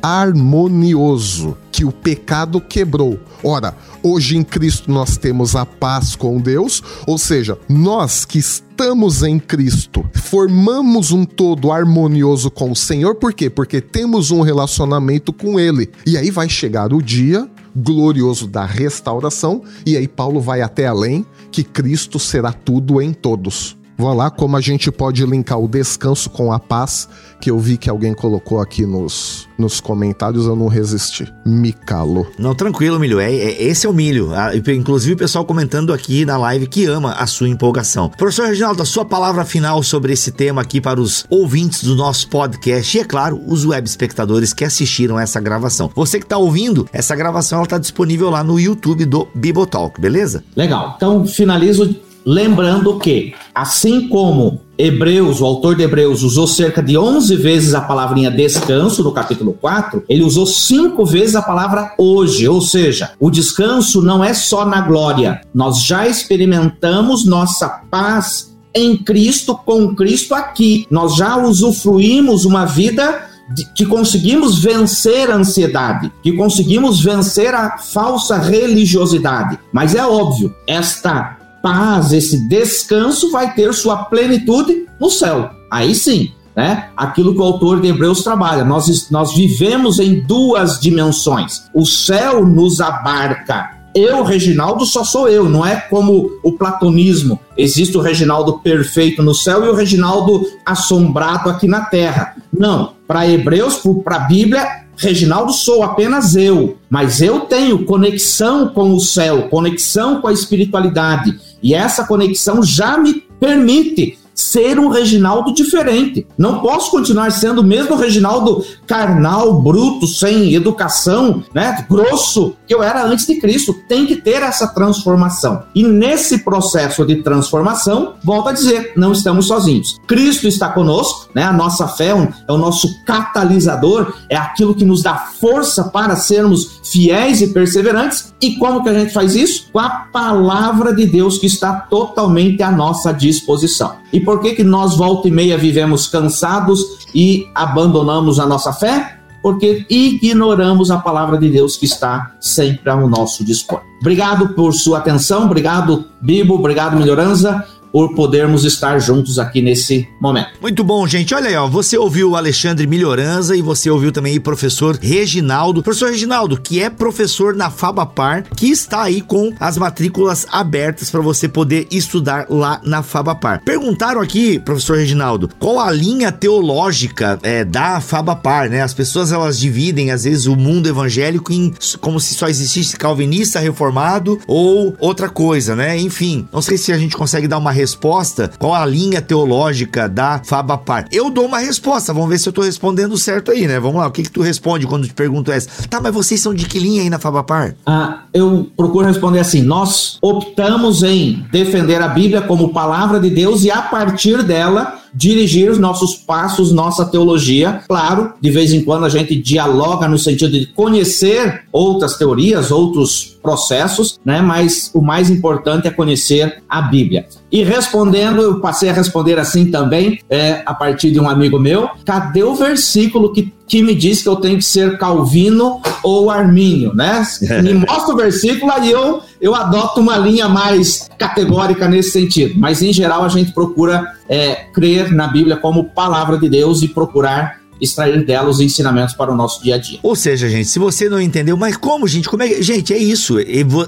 que o pecado quebrou. Ora, hoje em Cristo nós temos a paz com Deus, ou seja, nós que estamos em Cristo, formamos um todo harmonioso com o Senhor, por quê? Porque temos um relacionamento com Ele. E aí vai chegar o dia glorioso da restauração, e aí Paulo vai até além que Cristo será tudo em todos. Vou lá como a gente pode linkar o descanso com a paz, que eu vi que alguém colocou aqui nos, nos comentários, eu não resisti. Me calou. Não, tranquilo, Milho. É, é, esse é o Milho. Ah, inclusive o pessoal comentando aqui na live que ama a sua empolgação. Professor Reginaldo, a sua palavra final sobre esse tema aqui para os ouvintes do nosso podcast e, é claro, os web espectadores que assistiram essa gravação. Você que está ouvindo, essa gravação está disponível lá no YouTube do Bibotalk, beleza? Legal. Então, finalizo Lembrando que, assim como Hebreus, o autor de Hebreus, usou cerca de 11 vezes a palavrinha descanso no capítulo 4, ele usou cinco vezes a palavra hoje, ou seja, o descanso não é só na glória. Nós já experimentamos nossa paz em Cristo, com Cristo aqui. Nós já usufruímos uma vida que conseguimos vencer a ansiedade, que conseguimos vencer a falsa religiosidade. Mas é óbvio, esta paz, esse descanso vai ter sua plenitude no céu. Aí sim, né? Aquilo que o autor de Hebreus trabalha. Nós, nós vivemos em duas dimensões. O céu nos abarca. Eu, Reginaldo, só sou eu, não é como o platonismo. Existe o Reginaldo perfeito no céu e o Reginaldo assombrado aqui na terra. Não, para Hebreus, para a Bíblia, Reginaldo sou apenas eu, mas eu tenho conexão com o céu, conexão com a espiritualidade, e essa conexão já me permite ser um Reginaldo diferente. Não posso continuar sendo o mesmo Reginaldo carnal, bruto, sem educação, né, grosso que eu era antes de Cristo. Tem que ter essa transformação. E nesse processo de transformação, volto a dizer, não estamos sozinhos. Cristo está conosco, né? A nossa fé é o nosso catalisador, é aquilo que nos dá força para sermos fiéis e perseverantes. E como que a gente faz isso? Com a palavra de Deus que está totalmente à nossa disposição. E por que que nós volta e meia vivemos cansados e abandonamos a nossa fé? Porque ignoramos a palavra de Deus que está sempre ao nosso dispor. Obrigado por sua atenção, obrigado Bibo, obrigado Melhorança por podermos estar juntos aqui nesse momento. Muito bom, gente. Olha aí, ó, você ouviu o Alexandre Melhoranza e você ouviu também o professor Reginaldo. Professor Reginaldo, que é professor na Fabapar, que está aí com as matrículas abertas para você poder estudar lá na Fabapar. Perguntaram aqui, professor Reginaldo, qual a linha teológica é, da Fabapar, né? As pessoas elas dividem às vezes o mundo evangélico em como se só existisse calvinista reformado ou outra coisa, né? Enfim, não sei se a gente consegue dar uma resposta, qual a linha teológica da Fabapar? Eu dou uma resposta, vamos ver se eu tô respondendo certo aí, né? Vamos lá, o que que tu responde quando te pergunto essa? Tá, mas vocês são de que linha aí na Fabapar? Ah, eu procuro responder assim: nós optamos em defender a Bíblia como palavra de Deus e a partir dela dirigir os nossos passos, nossa teologia. Claro, de vez em quando a gente dialoga no sentido de conhecer outras teorias, outros processos, né? Mas o mais importante é conhecer a Bíblia. E respondendo, eu passei a responder assim também, é, a partir de um amigo meu: cadê o versículo que, que me diz que eu tenho que ser calvino ou armínio, né? (laughs) Me mostra o versículo aí eu, eu adoto uma linha mais categórica nesse sentido. Mas em geral a gente procura é, crer na Bíblia como palavra de Deus e procurar extrair dela os ensinamentos para o nosso dia a dia. Ou seja, gente, se você não entendeu, mas como, gente? Como é Gente, é isso.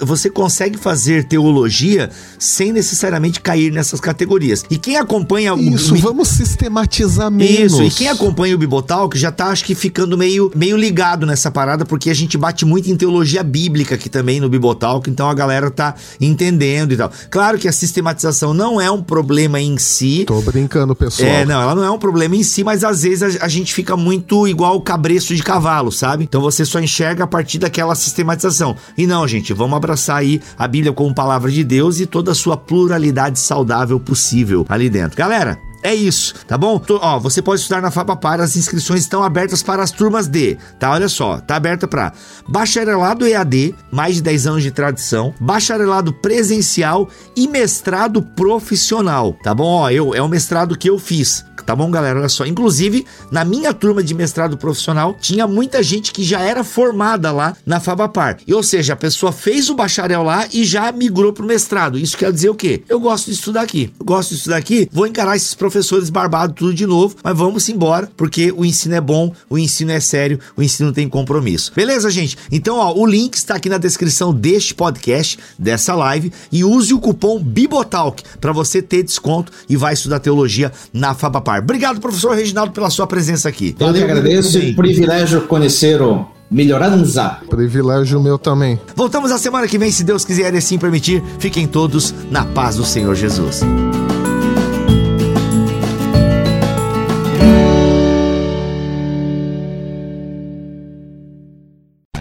Você consegue fazer teologia sem necessariamente cair nessas categorias. E quem acompanha isso, o. Isso, vamos sistematizar menos. Isso, e quem acompanha o Bibotalk já tá, acho que, ficando meio, meio ligado nessa parada, porque a gente bate muito em teologia bíblica aqui também no Bibotalk, então a galera tá entendendo e tal. Claro que a sistematização não é um problema em si. Tô brincando, pessoal. É, não, ela não é um problema em si, mas às vezes a, a gente fica fica muito igual o cabresto de cavalo, sabe? Então você só enxerga a partir daquela sistematização. E não, gente, vamos abraçar aí a Bíblia como palavra de Deus e toda a sua pluralidade saudável possível ali dentro. Galera, é isso, tá bom? Tô, ó, você pode estudar na Fabapar, as inscrições estão abertas para as turmas D, tá? Olha só, tá aberta para bacharelado EAD, mais de 10 anos de tradição, bacharelado presencial e mestrado profissional, tá bom? Ó, eu, é o mestrado que eu fiz, tá bom, galera? Olha só, inclusive, na minha turma de mestrado profissional, tinha muita gente que já era formada lá na Fabapar. E, ou seja, a pessoa fez o bacharel lá e já migrou pro mestrado. Isso quer dizer o quê? Eu gosto de estudar aqui. Eu gosto de estudar aqui, vou encarar esses professores professores barbados tudo de novo, mas vamos embora, porque o ensino é bom, o ensino é sério, o ensino tem compromisso. Beleza, gente? Então, ó, o link está aqui na descrição deste podcast, dessa live, e use o cupom Bibotalk para você ter desconto e vai estudar teologia na Fabapar. Obrigado, professor Reginaldo, pela sua presença aqui. Eu que agradeço, e privilégio conhecer o Melhorança. Privilégio meu também. Voltamos a semana que vem, se Deus quiser e assim permitir. Fiquem todos na paz do Senhor Jesus.